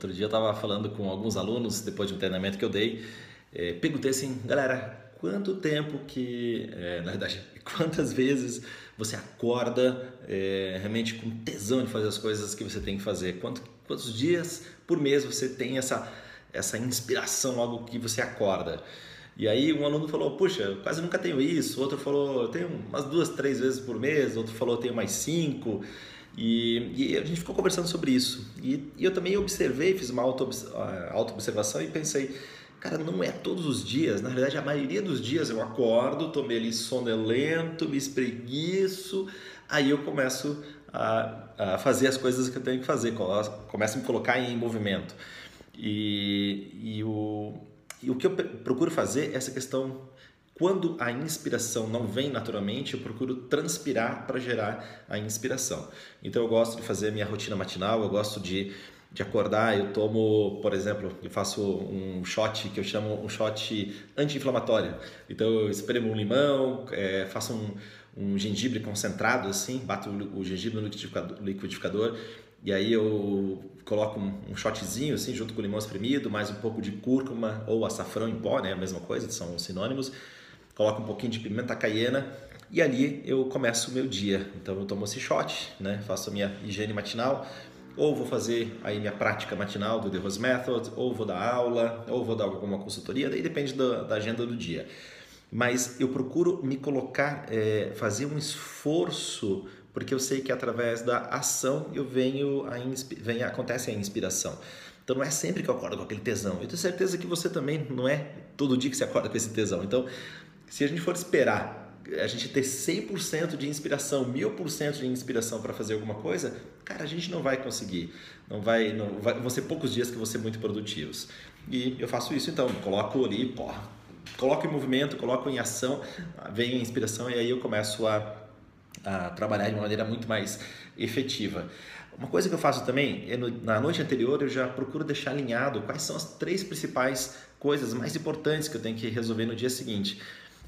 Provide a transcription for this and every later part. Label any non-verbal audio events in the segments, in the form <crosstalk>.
Outro dia eu estava falando com alguns alunos, depois de um treinamento que eu dei, é, perguntei assim, galera, quanto tempo que, é, na verdade, <laughs> quantas vezes você acorda é, realmente com tesão de fazer as coisas que você tem que fazer? Quanto, quantos dias por mês você tem essa, essa inspiração logo que você acorda? E aí um aluno falou, puxa, quase nunca tenho isso. Outro falou, tenho umas duas, três vezes por mês. Outro falou, tenho mais cinco. E, e, a gente ficou conversando sobre isso. E, e eu também observei, fiz uma auto-observação e pensei, cara, não é todos os dias. Na verdade, a maioria dos dias eu acordo, tomei ali sonolento, me espreguiço, aí eu começo a, a, fazer as coisas que eu tenho que fazer, começo a me colocar em movimento. E, e, o, e o que eu procuro fazer é essa questão quando a inspiração não vem naturalmente, eu procuro transpirar para gerar a inspiração. Então eu gosto de fazer minha rotina matinal, eu gosto de, de acordar, eu tomo, por exemplo, eu faço um shot que eu chamo um shot anti-inflamatório. Então eu espremo um limão, é, faço um, um gengibre concentrado assim, bato o gengibre no liquidificador, liquidificador e aí eu coloco um, um shotzinho assim junto com o limão espremido, mais um pouco de cúrcuma ou açafrão em pó, né, a mesma coisa, são sinônimos coloco um pouquinho de pimenta caiena e ali eu começo o meu dia. Então eu tomo esse shot, né? faço a minha higiene matinal, ou vou fazer aí minha prática matinal do The Rose Method, ou vou dar aula, ou vou dar alguma consultoria, daí depende da, da agenda do dia. Mas eu procuro me colocar, é, fazer um esforço, porque eu sei que através da ação eu venho a acontece a inspiração. Então não é sempre que eu acordo com aquele tesão. Eu tenho certeza que você também não é todo dia que você acorda com esse tesão. Então se a gente for esperar a gente ter 100% de inspiração, 1000% de inspiração para fazer alguma coisa, cara, a gente não vai conseguir. Não vai, não vai, vão ser poucos dias que vão ser muito produtivos. E eu faço isso então, coloco ali, porra, coloco em movimento, coloco em ação, vem a inspiração e aí eu começo a, a trabalhar de uma maneira muito mais efetiva. Uma coisa que eu faço também é no, na noite anterior eu já procuro deixar alinhado quais são as três principais coisas mais importantes que eu tenho que resolver no dia seguinte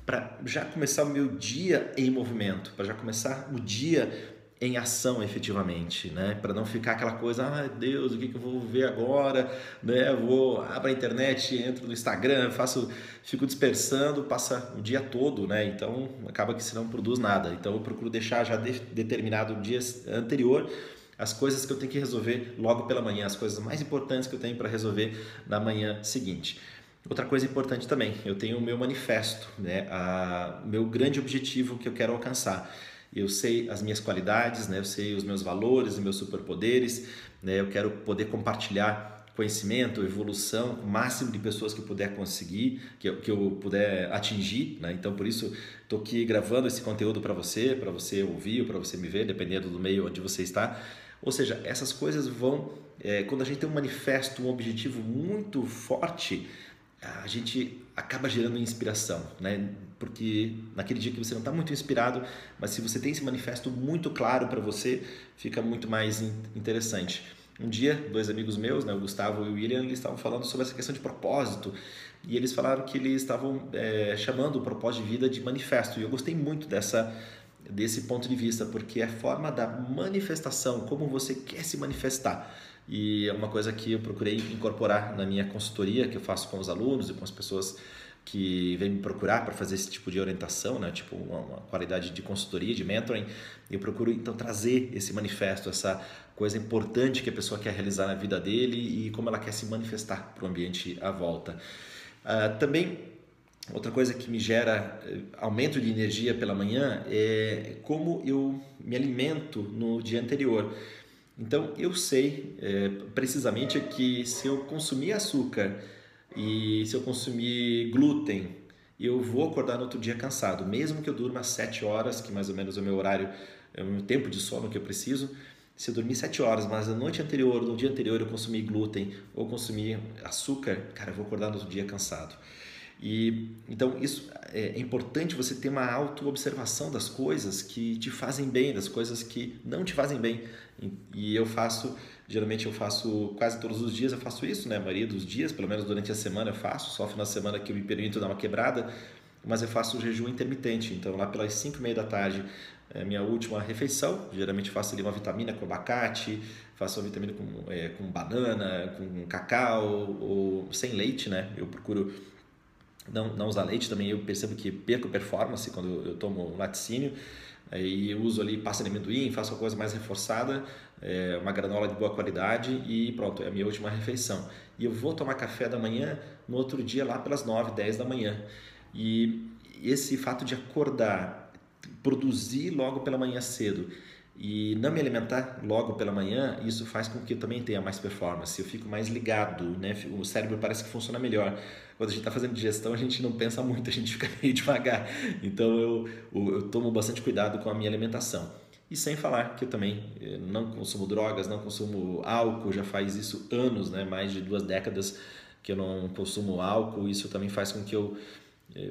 para já começar o meu dia em movimento, para já começar o dia em ação efetivamente, né? Para não ficar aquela coisa, ah, Deus, o que, que eu vou ver agora, né? Vou abro a internet, entro no Instagram, faço, fico dispersando, passa o dia todo, né? Então acaba que se não produz nada. Então eu procuro deixar já de, determinado dia anterior as coisas que eu tenho que resolver logo pela manhã, as coisas mais importantes que eu tenho para resolver na manhã seguinte. Outra coisa importante também, eu tenho o meu manifesto, né? o meu grande objetivo que eu quero alcançar. Eu sei as minhas qualidades, né? eu sei os meus valores, os meus superpoderes, né? eu quero poder compartilhar conhecimento, evolução, o máximo de pessoas que eu puder conseguir, que eu, que eu puder atingir. Né? Então, por isso, estou aqui gravando esse conteúdo para você, para você ouvir ou para você me ver, dependendo do meio onde você está. Ou seja, essas coisas vão, é, quando a gente tem um manifesto, um objetivo muito forte, a gente acaba gerando inspiração, né? Porque naquele dia que você não está muito inspirado, mas se você tem esse manifesto muito claro para você, fica muito mais interessante. Um dia, dois amigos meus, né, o Gustavo e o William, eles estavam falando sobre essa questão de propósito e eles falaram que eles estavam é, chamando o propósito de vida de manifesto e eu gostei muito dessa desse ponto de vista porque é a forma da manifestação, como você quer se manifestar. E é uma coisa que eu procurei incorporar na minha consultoria que eu faço com os alunos e com as pessoas que vêm me procurar para fazer esse tipo de orientação, né? tipo uma, uma, qualidade de consultoria, de mentoring. Eu procuro então trazer esse manifesto, essa coisa importante que a pessoa quer realizar na vida dele e como ela quer se manifestar para o ambiente à volta. Uh, também Outra coisa que me gera eh, aumento de energia pela manhã é como eu me alimento no dia anterior. Então eu sei é, precisamente que se eu consumir açúcar e se eu consumir glúten, eu vou acordar no outro dia cansado, mesmo que eu durma 7 horas, que mais ou menos é o meu horário, é o meu tempo de sono que eu preciso. Se eu dormir 7 horas, mas na noite anterior, no dia anterior eu consumir glúten ou consumir açúcar, cara, eu vou acordar no outro dia cansado. E então isso é importante você ter uma autoobservação das coisas que te fazem bem, das coisas que não te fazem bem. E eu faço, geralmente eu faço quase todos os dias eu faço isso, né? A maioria dos dias, pelo menos durante a semana eu faço, só de semana que eu me permito dar uma quebrada. mas eu faço jejum intermitente. Então, lá pelas 5 e meia da tarde é minha última refeição. Geralmente faço ali uma vitamina com abacate, faço uma vitamina com, é, com banana, com cacau ou sem leite, né? Eu procuro não, não usar leite também. Eu percebo que perco performance quando eu tomo laticínio. Aí eu uso ali pasta de amendoim, faço uma coisa mais reforçada, é, uma granola de boa qualidade e pronto, é a minha última refeição. E eu vou tomar café da manhã no outro dia lá pelas 9, 10 da manhã. E esse fato de acordar, produzir logo pela manhã cedo e não me alimentar logo pela manhã, isso faz com que eu também tenha mais performance, eu fico mais ligado, né? o cérebro parece que funciona melhor. Quando a gente está fazendo digestão, a gente não pensa muito, a gente fica <laughs> meio devagar. Então eu, eu, tomo bastante cuidado com a minha alimentação. E sem falar que eu também eh, não consumo drogas, não consumo álcool, já faz isso anos, né? mais de duas décadas que eu não consumo álcool, isso também faz com que eu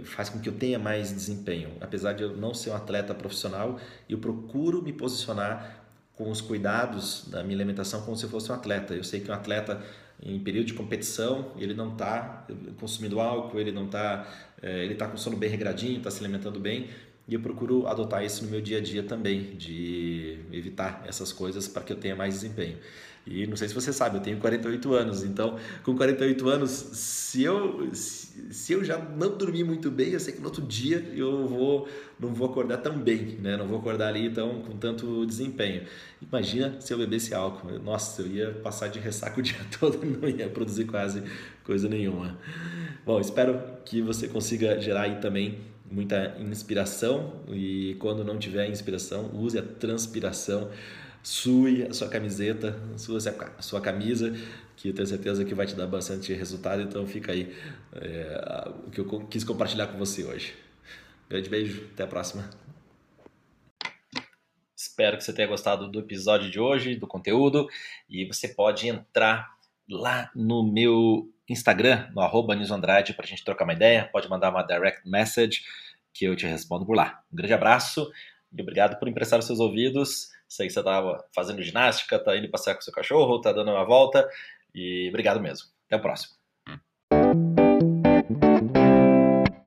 faz com que eu tenha mais desempenho. Apesar de eu não ser um atleta profissional, eu procuro me posicionar com os cuidados da minha alimentação como se eu fosse um atleta. Eu sei que um atleta em período de competição ele não está consumindo álcool, ele não está, é, ele está com sono bem regradinho, está se alimentando bem. E eu procuro adotar isso no meu dia a dia também, de evitar essas coisas para que eu tenha mais desempenho. E não sei se você sabe, eu tenho 48 anos, então com 48 anos, se eu, se, eu já não dormir muito bem, eu sei que no outro dia eu vou, não vou acordar tão bem, né? não vou acordar ali tão, com tanto desempenho. Imagina se eu bebesse álcool, nossa, eu ia passar de ressaca o <laughs> dia todo, não ia produzir quase coisa nenhuma. Bom, espero que você consiga gerar aí também muita inspiração e quando não tiver inspiração, use a transpiração sue a sua camiseta, sue a sua camisa, que eu tenho certeza que vai te dar bastante resultado. Então fica aí é, o que eu quis compartilhar com você hoje. Grande beijo, até a próxima. Espero que você tenha gostado do episódio de hoje, do conteúdo, e você pode entrar lá no meu Instagram, no arroba Andrade, para a gente trocar uma ideia. Pode mandar uma direct message que eu te respondo por lá. Um grande abraço e obrigado por emprestar os seus ouvidos Sei que você estava fazendo ginástica, tá indo passear com seu cachorro, tá dando uma volta. E obrigado mesmo. Até o próximo.